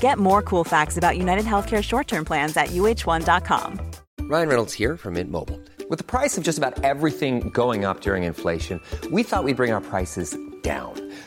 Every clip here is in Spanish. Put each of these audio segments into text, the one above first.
Get more cool facts about United Healthcare short term plans at uh1.com. Ryan Reynolds here from Mint Mobile. With the price of just about everything going up during inflation, we thought we'd bring our prices down.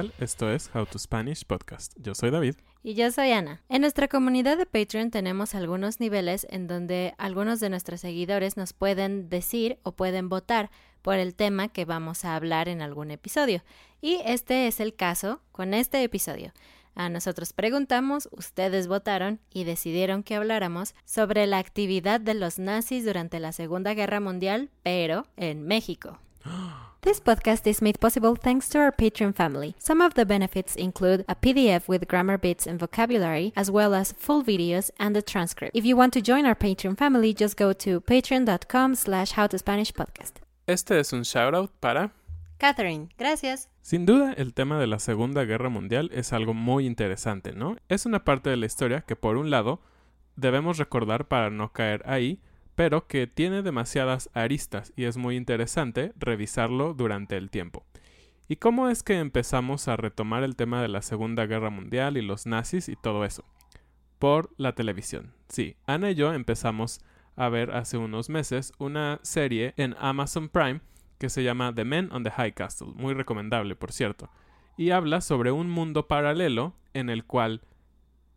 tal? Esto es How to Spanish Podcast. Yo soy David. Y yo soy Ana. En nuestra comunidad de Patreon tenemos algunos niveles en donde algunos de nuestros seguidores nos pueden decir o pueden votar por el tema que vamos a hablar en algún episodio. Y este es el caso con este episodio. A nosotros preguntamos, ustedes votaron y decidieron que habláramos sobre la actividad de los nazis durante la Segunda Guerra Mundial, pero en México. This podcast is made possible thanks to our Patreon family. Some of the benefits include a PDF with grammar bits and vocabulary, as well as full videos and a transcript. If you want to join our Patreon family, just go to patreon.com slash howtospanishpodcast. Este es un shoutout para... Catherine, gracias. Sin duda, el tema de la Segunda Guerra Mundial es algo muy interesante, ¿no? Es una parte de la historia que, por un lado, debemos recordar para no caer ahí, pero que tiene demasiadas aristas y es muy interesante revisarlo durante el tiempo. ¿Y cómo es que empezamos a retomar el tema de la Segunda Guerra Mundial y los nazis y todo eso? Por la televisión. Sí, Ana y yo empezamos a ver hace unos meses una serie en Amazon Prime que se llama The Men on the High Castle, muy recomendable por cierto, y habla sobre un mundo paralelo en el cual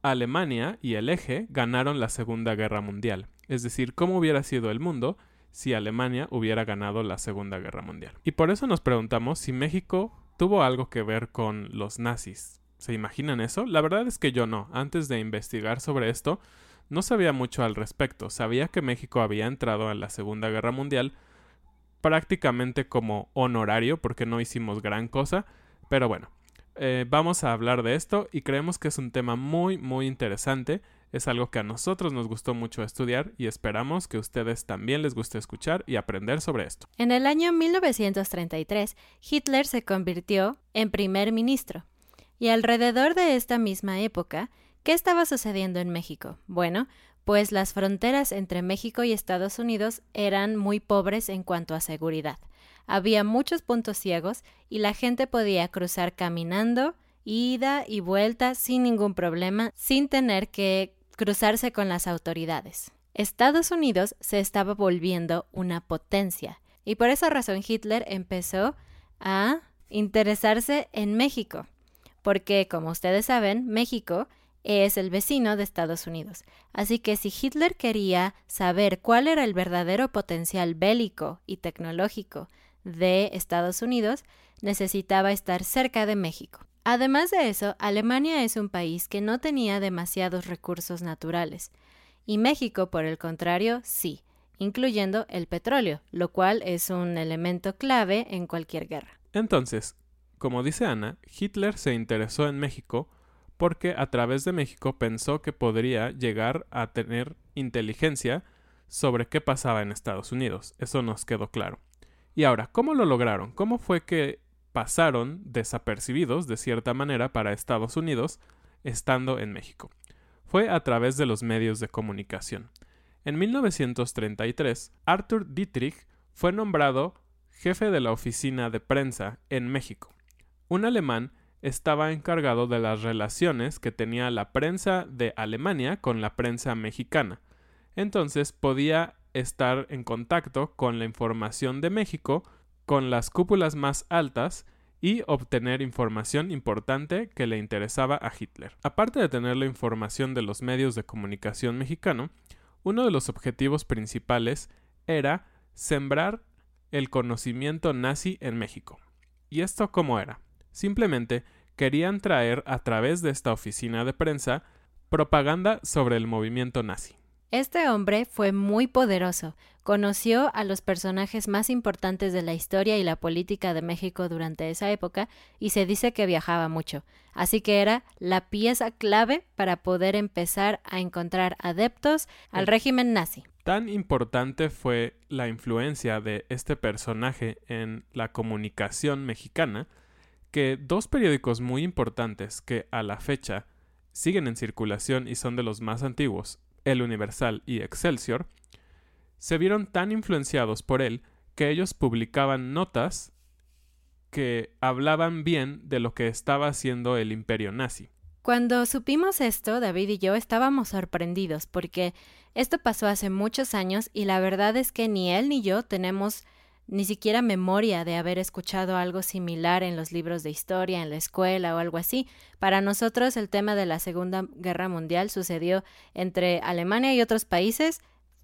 Alemania y el eje ganaron la Segunda Guerra Mundial. Es decir, cómo hubiera sido el mundo si Alemania hubiera ganado la Segunda Guerra Mundial. Y por eso nos preguntamos si México tuvo algo que ver con los nazis. ¿Se imaginan eso? La verdad es que yo no. Antes de investigar sobre esto, no sabía mucho al respecto. Sabía que México había entrado en la Segunda Guerra Mundial prácticamente como honorario porque no hicimos gran cosa. Pero bueno, eh, vamos a hablar de esto y creemos que es un tema muy muy interesante. Es algo que a nosotros nos gustó mucho estudiar y esperamos que ustedes también les guste escuchar y aprender sobre esto. En el año 1933, Hitler se convirtió en primer ministro. Y alrededor de esta misma época, ¿qué estaba sucediendo en México? Bueno, pues las fronteras entre México y Estados Unidos eran muy pobres en cuanto a seguridad. Había muchos puntos ciegos y la gente podía cruzar caminando, ida y vuelta sin ningún problema, sin tener que cruzarse con las autoridades. Estados Unidos se estaba volviendo una potencia y por esa razón Hitler empezó a interesarse en México, porque como ustedes saben, México es el vecino de Estados Unidos. Así que si Hitler quería saber cuál era el verdadero potencial bélico y tecnológico de Estados Unidos, necesitaba estar cerca de México. Además de eso, Alemania es un país que no tenía demasiados recursos naturales, y México, por el contrario, sí, incluyendo el petróleo, lo cual es un elemento clave en cualquier guerra. Entonces, como dice Ana, Hitler se interesó en México porque a través de México pensó que podría llegar a tener inteligencia sobre qué pasaba en Estados Unidos. Eso nos quedó claro. Y ahora, ¿cómo lo lograron? ¿Cómo fue que pasaron desapercibidos de cierta manera para Estados Unidos estando en México? Fue a través de los medios de comunicación. En 1933, Arthur Dietrich fue nombrado jefe de la oficina de prensa en México. Un alemán estaba encargado de las relaciones que tenía la prensa de Alemania con la prensa mexicana. Entonces podía estar en contacto con la información de México, con las cúpulas más altas y obtener información importante que le interesaba a Hitler. Aparte de tener la información de los medios de comunicación mexicano, uno de los objetivos principales era sembrar el conocimiento nazi en México. ¿Y esto cómo era? Simplemente querían traer a través de esta oficina de prensa propaganda sobre el movimiento nazi. Este hombre fue muy poderoso, conoció a los personajes más importantes de la historia y la política de México durante esa época y se dice que viajaba mucho, así que era la pieza clave para poder empezar a encontrar adeptos al régimen nazi. Tan importante fue la influencia de este personaje en la comunicación mexicana que dos periódicos muy importantes que a la fecha siguen en circulación y son de los más antiguos, el Universal y Excelsior, se vieron tan influenciados por él que ellos publicaban notas que hablaban bien de lo que estaba haciendo el imperio nazi. Cuando supimos esto, David y yo estábamos sorprendidos porque esto pasó hace muchos años y la verdad es que ni él ni yo tenemos ni siquiera memoria de haber escuchado algo similar en los libros de historia, en la escuela o algo así. Para nosotros el tema de la Segunda Guerra Mundial sucedió entre Alemania y otros países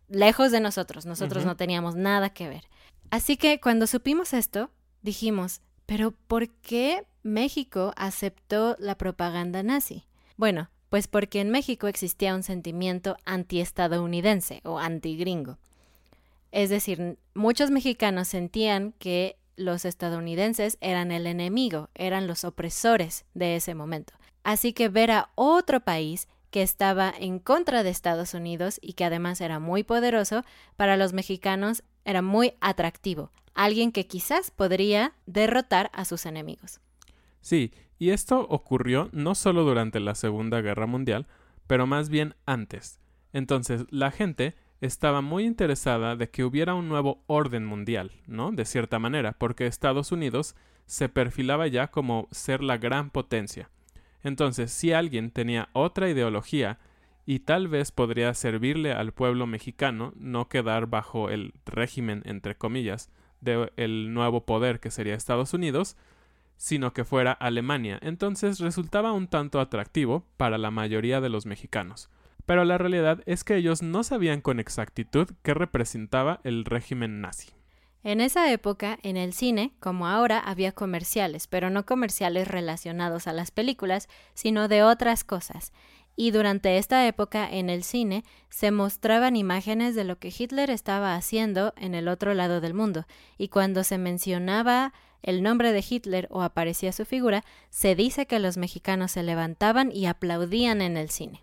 lejos de nosotros. Nosotros no teníamos nada que ver. Así que cuando supimos esto, dijimos, pero ¿por qué México aceptó la propaganda nazi? Bueno, pues porque en México existía un sentimiento antiestadounidense o antigringo. Es decir, muchos mexicanos sentían que los estadounidenses eran el enemigo, eran los opresores de ese momento. Así que ver a otro país que estaba en contra de Estados Unidos y que además era muy poderoso, para los mexicanos era muy atractivo, alguien que quizás podría derrotar a sus enemigos. Sí, y esto ocurrió no solo durante la Segunda Guerra Mundial, pero más bien antes. Entonces, la gente estaba muy interesada de que hubiera un nuevo orden mundial, ¿no? De cierta manera, porque Estados Unidos se perfilaba ya como ser la gran potencia. Entonces, si alguien tenía otra ideología y tal vez podría servirle al pueblo mexicano no quedar bajo el régimen, entre comillas, del nuevo poder que sería Estados Unidos, sino que fuera Alemania. Entonces resultaba un tanto atractivo para la mayoría de los mexicanos pero la realidad es que ellos no sabían con exactitud qué representaba el régimen nazi. En esa época, en el cine, como ahora, había comerciales, pero no comerciales relacionados a las películas, sino de otras cosas. Y durante esta época, en el cine, se mostraban imágenes de lo que Hitler estaba haciendo en el otro lado del mundo, y cuando se mencionaba el nombre de Hitler o aparecía su figura, se dice que los mexicanos se levantaban y aplaudían en el cine.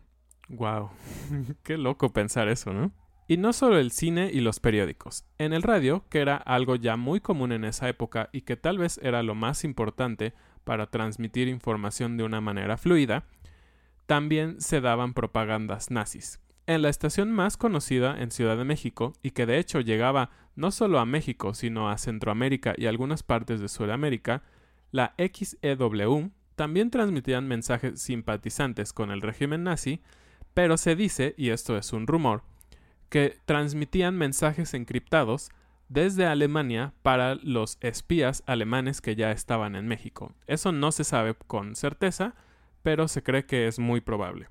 Wow, qué loco pensar eso, ¿no? Y no solo el cine y los periódicos. En el radio, que era algo ya muy común en esa época y que tal vez era lo más importante para transmitir información de una manera fluida, también se daban propagandas nazis. En la estación más conocida en Ciudad de México, y que de hecho llegaba no solo a México, sino a Centroamérica y algunas partes de Sudamérica, la XEW, también transmitían mensajes simpatizantes con el régimen nazi, pero se dice, y esto es un rumor, que transmitían mensajes encriptados desde Alemania para los espías alemanes que ya estaban en México. Eso no se sabe con certeza, pero se cree que es muy probable.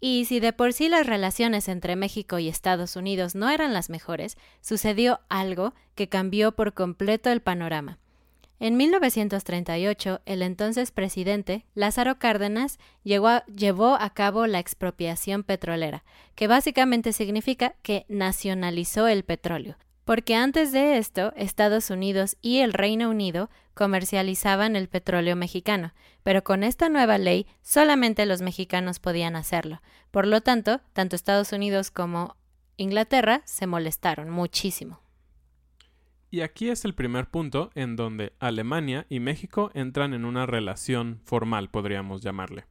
Y si de por sí las relaciones entre México y Estados Unidos no eran las mejores, sucedió algo que cambió por completo el panorama. En 1938, el entonces presidente, Lázaro Cárdenas, llevó a cabo la expropiación petrolera, que básicamente significa que nacionalizó el petróleo, porque antes de esto Estados Unidos y el Reino Unido comercializaban el petróleo mexicano, pero con esta nueva ley solamente los mexicanos podían hacerlo. Por lo tanto, tanto Estados Unidos como Inglaterra se molestaron muchísimo. Y aquí es el primer punto en donde Alemania y México entran en una relación formal, podríamos llamarle.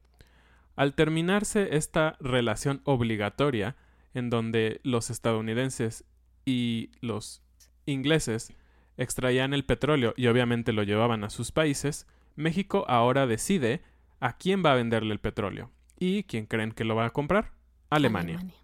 Al terminarse esta relación obligatoria, en donde los estadounidenses y los ingleses extraían el petróleo y obviamente lo llevaban a sus países, México ahora decide a quién va a venderle el petróleo. ¿Y quién creen que lo va a comprar? Alemania. Alemania.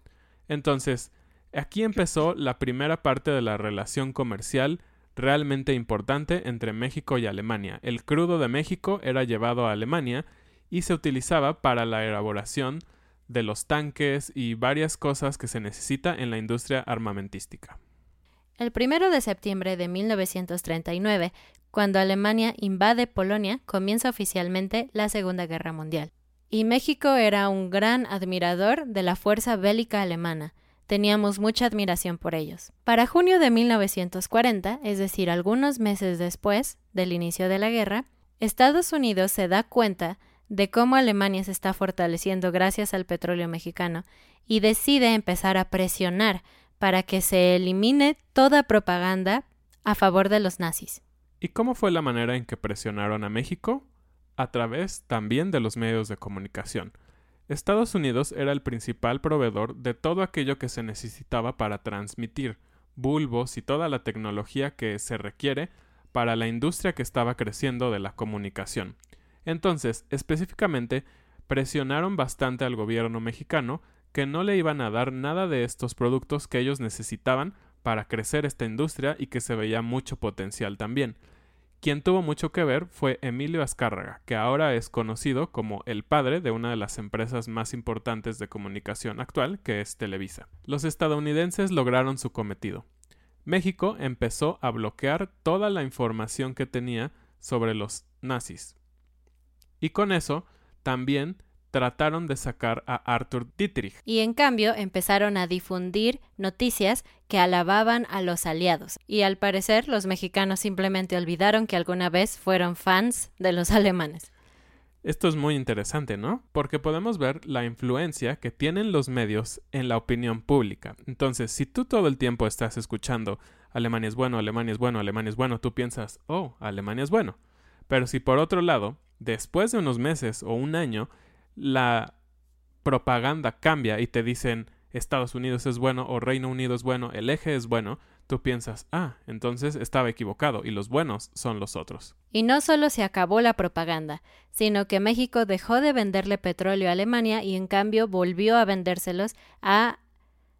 Entonces, aquí empezó la primera parte de la relación comercial realmente importante entre México y Alemania. El crudo de México era llevado a Alemania y se utilizaba para la elaboración de los tanques y varias cosas que se necesita en la industria armamentística. El primero de septiembre de 1939, cuando Alemania invade Polonia, comienza oficialmente la Segunda Guerra Mundial. Y México era un gran admirador de la fuerza bélica alemana. Teníamos mucha admiración por ellos. Para junio de 1940, es decir, algunos meses después del inicio de la guerra, Estados Unidos se da cuenta de cómo Alemania se está fortaleciendo gracias al petróleo mexicano y decide empezar a presionar para que se elimine toda propaganda a favor de los nazis. ¿Y cómo fue la manera en que presionaron a México? A través también de los medios de comunicación. Estados Unidos era el principal proveedor de todo aquello que se necesitaba para transmitir bulbos y toda la tecnología que se requiere para la industria que estaba creciendo de la comunicación. Entonces, específicamente, presionaron bastante al gobierno mexicano que no le iban a dar nada de estos productos que ellos necesitaban para crecer esta industria y que se veía mucho potencial también. Quien tuvo mucho que ver fue Emilio Azcárraga, que ahora es conocido como el padre de una de las empresas más importantes de comunicación actual, que es Televisa. Los estadounidenses lograron su cometido. México empezó a bloquear toda la información que tenía sobre los nazis. Y con eso también trataron de sacar a Arthur Dietrich. Y en cambio empezaron a difundir noticias que alababan a los aliados. Y al parecer los mexicanos simplemente olvidaron que alguna vez fueron fans de los alemanes. Esto es muy interesante, ¿no? Porque podemos ver la influencia que tienen los medios en la opinión pública. Entonces, si tú todo el tiempo estás escuchando Alemania es bueno, Alemania es bueno, Alemania es bueno, tú piensas, oh, Alemania es bueno. Pero si por otro lado, después de unos meses o un año, la propaganda cambia y te dicen Estados Unidos es bueno o Reino Unido es bueno, el eje es bueno, tú piensas, ah, entonces estaba equivocado y los buenos son los otros. Y no solo se acabó la propaganda, sino que México dejó de venderle petróleo a Alemania y en cambio volvió a vendérselos a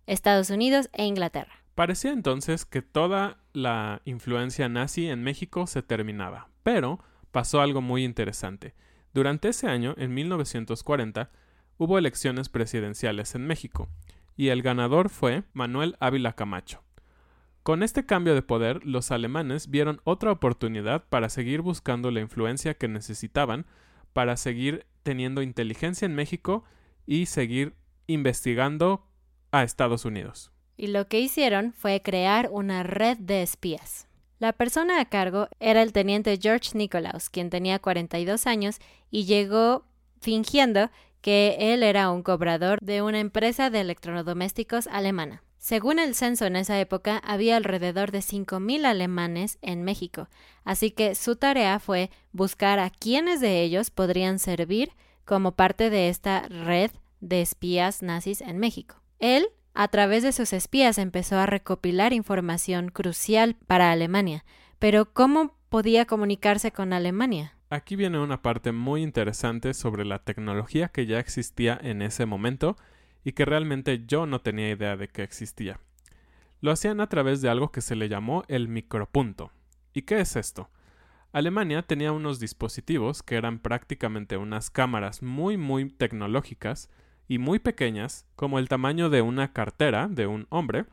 Estados Unidos e Inglaterra. Parecía entonces que toda la influencia nazi en México se terminaba, pero pasó algo muy interesante. Durante ese año, en 1940, hubo elecciones presidenciales en México, y el ganador fue Manuel Ávila Camacho. Con este cambio de poder, los alemanes vieron otra oportunidad para seguir buscando la influencia que necesitaban para seguir teniendo inteligencia en México y seguir investigando a Estados Unidos. Y lo que hicieron fue crear una red de espías. La persona a cargo era el teniente George Nicolaus, quien tenía 42 años y llegó fingiendo que él era un cobrador de una empresa de electrodomésticos alemana. Según el censo en esa época, había alrededor de 5.000 alemanes en México, así que su tarea fue buscar a quiénes de ellos podrían servir como parte de esta red de espías nazis en México. Él a través de sus espías empezó a recopilar información crucial para Alemania. Pero ¿cómo podía comunicarse con Alemania? Aquí viene una parte muy interesante sobre la tecnología que ya existía en ese momento y que realmente yo no tenía idea de que existía. Lo hacían a través de algo que se le llamó el micropunto. ¿Y qué es esto? Alemania tenía unos dispositivos que eran prácticamente unas cámaras muy muy tecnológicas y muy pequeñas, como el tamaño de una cartera de un hombre,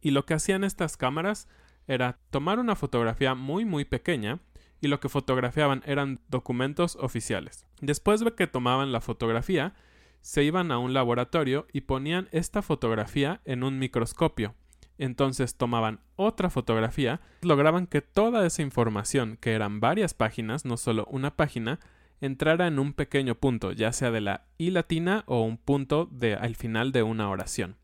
y lo que hacían estas cámaras era tomar una fotografía muy muy pequeña y lo que fotografiaban eran documentos oficiales. Después de que tomaban la fotografía, se iban a un laboratorio y ponían esta fotografía en un microscopio. Entonces tomaban otra fotografía, lograban que toda esa información, que eran varias páginas, no solo una página, entrara en un pequeño punto, ya sea de la I latina o un punto de, al final de una oración.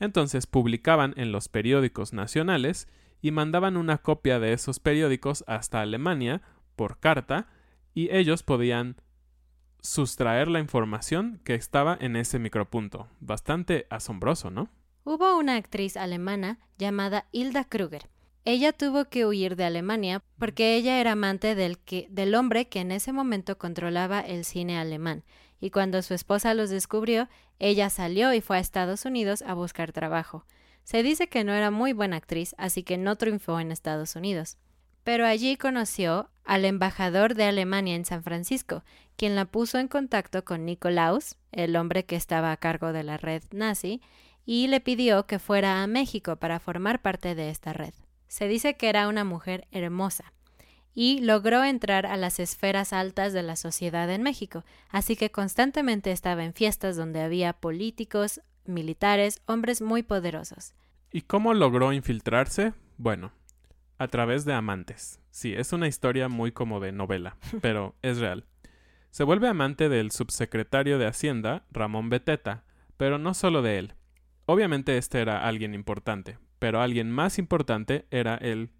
Entonces publicaban en los periódicos nacionales y mandaban una copia de esos periódicos hasta Alemania por carta y ellos podían sustraer la información que estaba en ese micropunto. Bastante asombroso, ¿no? Hubo una actriz alemana llamada Hilda Kruger. Ella tuvo que huir de Alemania porque ella era amante del, que, del hombre que en ese momento controlaba el cine alemán, y cuando su esposa los descubrió, ella salió y fue a Estados Unidos a buscar trabajo. Se dice que no era muy buena actriz, así que no triunfó en Estados Unidos. Pero allí conoció al embajador de Alemania en San Francisco, quien la puso en contacto con Nikolaus, el hombre que estaba a cargo de la red nazi, y le pidió que fuera a México para formar parte de esta red. Se dice que era una mujer hermosa y logró entrar a las esferas altas de la sociedad en México, así que constantemente estaba en fiestas donde había políticos, militares, hombres muy poderosos. ¿Y cómo logró infiltrarse? Bueno, a través de amantes. Sí, es una historia muy como de novela, pero es real. Se vuelve amante del subsecretario de Hacienda, Ramón Beteta, pero no solo de él. Obviamente este era alguien importante, pero alguien más importante era el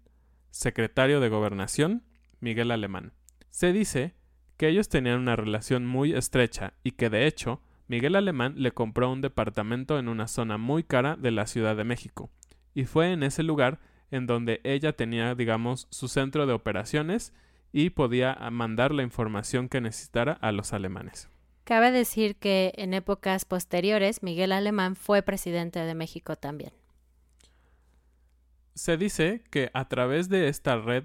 secretario de Gobernación, Miguel Alemán. Se dice que ellos tenían una relación muy estrecha y que de hecho Miguel Alemán le compró un departamento en una zona muy cara de la Ciudad de México, y fue en ese lugar en donde ella tenía, digamos, su centro de operaciones y podía mandar la información que necesitara a los alemanes. Cabe decir que en épocas posteriores Miguel Alemán fue presidente de México también. Se dice que a través de esta red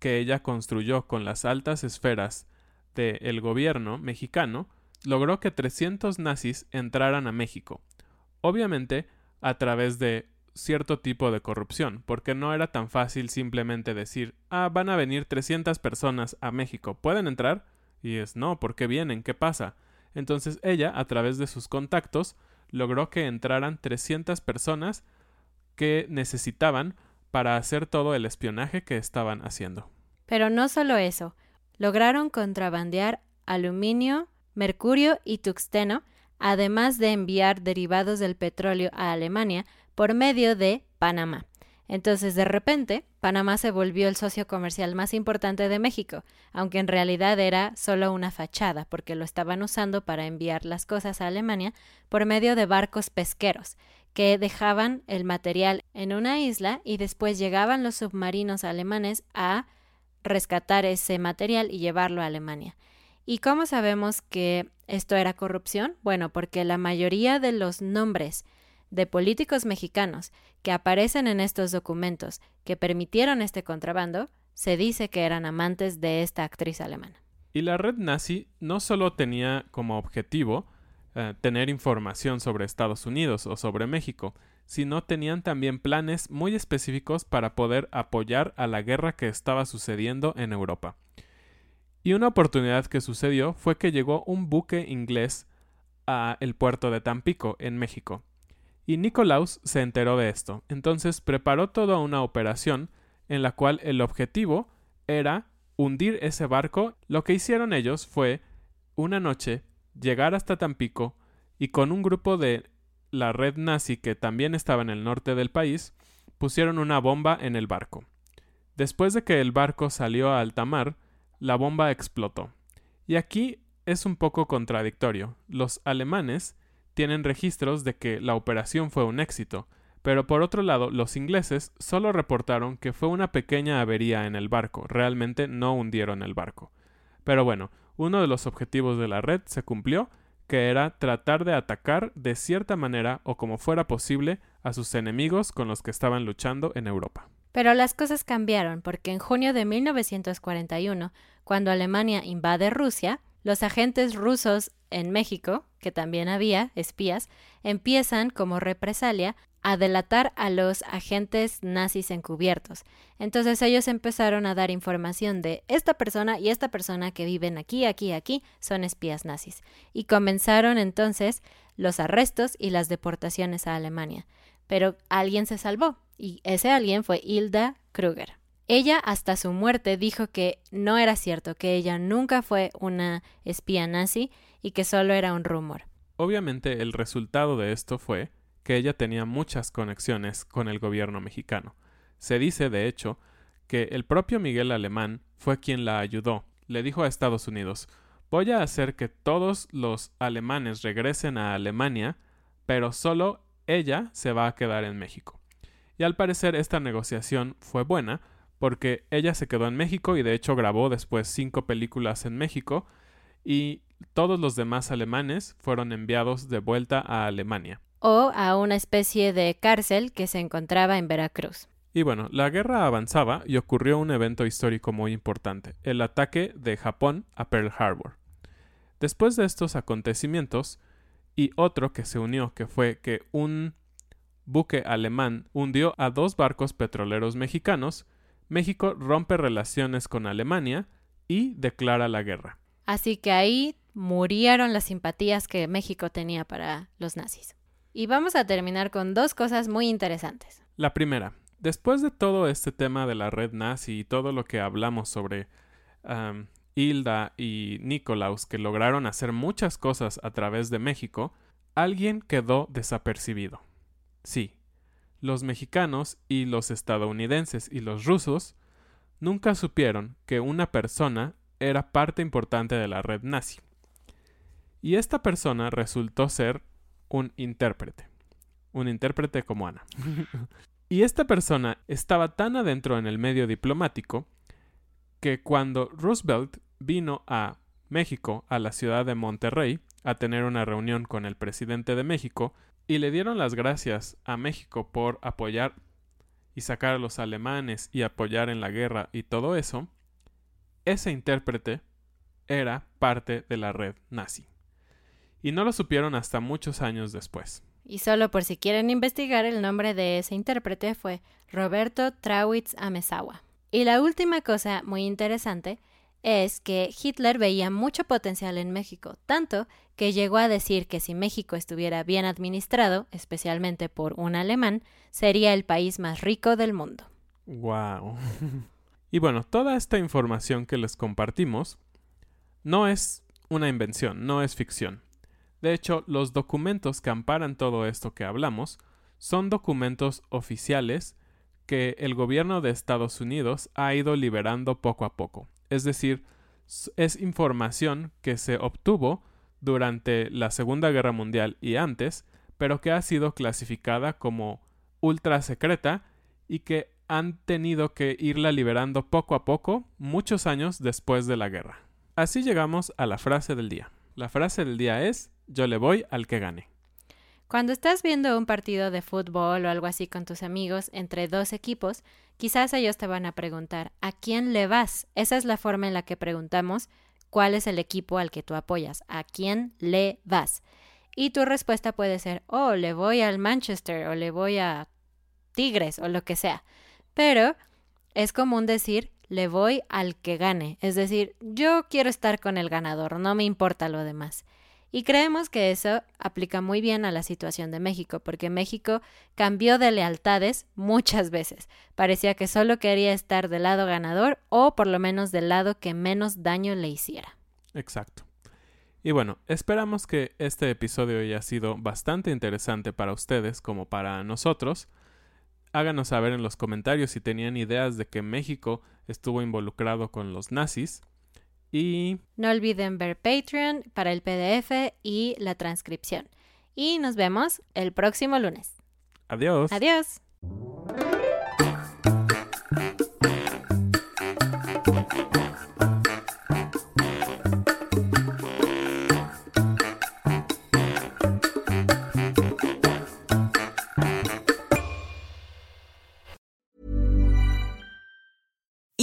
que ella construyó con las altas esferas del gobierno mexicano, logró que 300 nazis entraran a México. Obviamente, a través de cierto tipo de corrupción, porque no era tan fácil simplemente decir, ah, van a venir 300 personas a México, ¿pueden entrar? Y es, no, ¿por qué vienen? ¿Qué pasa? Entonces ella, a través de sus contactos, logró que entraran 300 personas que necesitaban para hacer todo el espionaje que estaban haciendo. Pero no solo eso, lograron contrabandear aluminio, mercurio y tuxteno, además de enviar derivados del petróleo a Alemania por medio de Panamá. Entonces, de repente, Panamá se volvió el socio comercial más importante de México, aunque en realidad era solo una fachada, porque lo estaban usando para enviar las cosas a Alemania por medio de barcos pesqueros, que dejaban el material en una isla y después llegaban los submarinos alemanes a rescatar ese material y llevarlo a Alemania. ¿Y cómo sabemos que esto era corrupción? Bueno, porque la mayoría de los nombres de políticos mexicanos que aparecen en estos documentos que permitieron este contrabando, se dice que eran amantes de esta actriz alemana. Y la red nazi no solo tenía como objetivo eh, tener información sobre Estados Unidos o sobre México, sino tenían también planes muy específicos para poder apoyar a la guerra que estaba sucediendo en Europa. Y una oportunidad que sucedió fue que llegó un buque inglés a el puerto de Tampico, en México. Y Nicolaus se enteró de esto, entonces preparó toda una operación en la cual el objetivo era hundir ese barco. Lo que hicieron ellos fue, una noche, llegar hasta Tampico y con un grupo de la red nazi que también estaba en el norte del país, pusieron una bomba en el barco. Después de que el barco salió a alta mar, la bomba explotó. Y aquí es un poco contradictorio. Los alemanes tienen registros de que la operación fue un éxito, pero por otro lado los ingleses solo reportaron que fue una pequeña avería en el barco, realmente no hundieron el barco. Pero bueno, uno de los objetivos de la red se cumplió, que era tratar de atacar de cierta manera o como fuera posible a sus enemigos con los que estaban luchando en Europa. Pero las cosas cambiaron porque en junio de 1941, cuando Alemania invade Rusia, los agentes rusos en México, que también había espías, empiezan como represalia a delatar a los agentes nazis encubiertos. Entonces ellos empezaron a dar información de esta persona y esta persona que viven aquí, aquí, aquí, son espías nazis. Y comenzaron entonces los arrestos y las deportaciones a Alemania. Pero alguien se salvó, y ese alguien fue Hilda Kruger. Ella hasta su muerte dijo que no era cierto, que ella nunca fue una espía nazi y que solo era un rumor. Obviamente el resultado de esto fue que ella tenía muchas conexiones con el gobierno mexicano. Se dice, de hecho, que el propio Miguel Alemán fue quien la ayudó. Le dijo a Estados Unidos, voy a hacer que todos los alemanes regresen a Alemania, pero solo ella se va a quedar en México. Y al parecer esta negociación fue buena, porque ella se quedó en México y de hecho grabó después cinco películas en México, y todos los demás alemanes fueron enviados de vuelta a Alemania. O a una especie de cárcel que se encontraba en Veracruz. Y bueno, la guerra avanzaba y ocurrió un evento histórico muy importante, el ataque de Japón a Pearl Harbor. Después de estos acontecimientos, y otro que se unió, que fue que un buque alemán hundió a dos barcos petroleros mexicanos, México rompe relaciones con Alemania y declara la guerra. Así que ahí murieron las simpatías que México tenía para los nazis. Y vamos a terminar con dos cosas muy interesantes. La primera, después de todo este tema de la red nazi y todo lo que hablamos sobre Hilda y Nicolaus, que lograron hacer muchas cosas a través de México, alguien quedó desapercibido. Sí, los mexicanos y los estadounidenses y los rusos nunca supieron que una persona era parte importante de la red nazi. Y esta persona resultó ser un intérprete. Un intérprete como Ana. y esta persona estaba tan adentro en el medio diplomático que cuando Roosevelt vino a México, a la ciudad de Monterrey, a tener una reunión con el presidente de México, y le dieron las gracias a México por apoyar y sacar a los alemanes y apoyar en la guerra y todo eso, ese intérprete era parte de la red nazi. Y no lo supieron hasta muchos años después. Y solo por si quieren investigar, el nombre de ese intérprete fue Roberto Trawitz Amesawa. Y la última cosa muy interesante es que Hitler veía mucho potencial en México, tanto que llegó a decir que si México estuviera bien administrado, especialmente por un alemán, sería el país más rico del mundo. Wow. y bueno, toda esta información que les compartimos no es una invención, no es ficción. De hecho, los documentos que amparan todo esto que hablamos son documentos oficiales que el gobierno de Estados Unidos ha ido liberando poco a poco. Es decir, es información que se obtuvo durante la Segunda Guerra Mundial y antes, pero que ha sido clasificada como ultra secreta y que han tenido que irla liberando poco a poco muchos años después de la guerra. Así llegamos a la frase del día. La frase del día es yo le voy al que gane. Cuando estás viendo un partido de fútbol o algo así con tus amigos entre dos equipos, quizás ellos te van a preguntar ¿a quién le vas? Esa es la forma en la que preguntamos cuál es el equipo al que tú apoyas, ¿a quién le vas? Y tu respuesta puede ser, oh, le voy al Manchester o le voy a Tigres o lo que sea. Pero es común decir, le voy al que gane. Es decir, yo quiero estar con el ganador, no me importa lo demás. Y creemos que eso aplica muy bien a la situación de México, porque México cambió de lealtades muchas veces. Parecía que solo quería estar del lado ganador o por lo menos del lado que menos daño le hiciera. Exacto. Y bueno, esperamos que este episodio haya sido bastante interesante para ustedes como para nosotros. Háganos saber en los comentarios si tenían ideas de que México estuvo involucrado con los nazis y no olviden ver Patreon para el PDF y la transcripción. Y nos vemos el próximo lunes. Adiós. Adiós.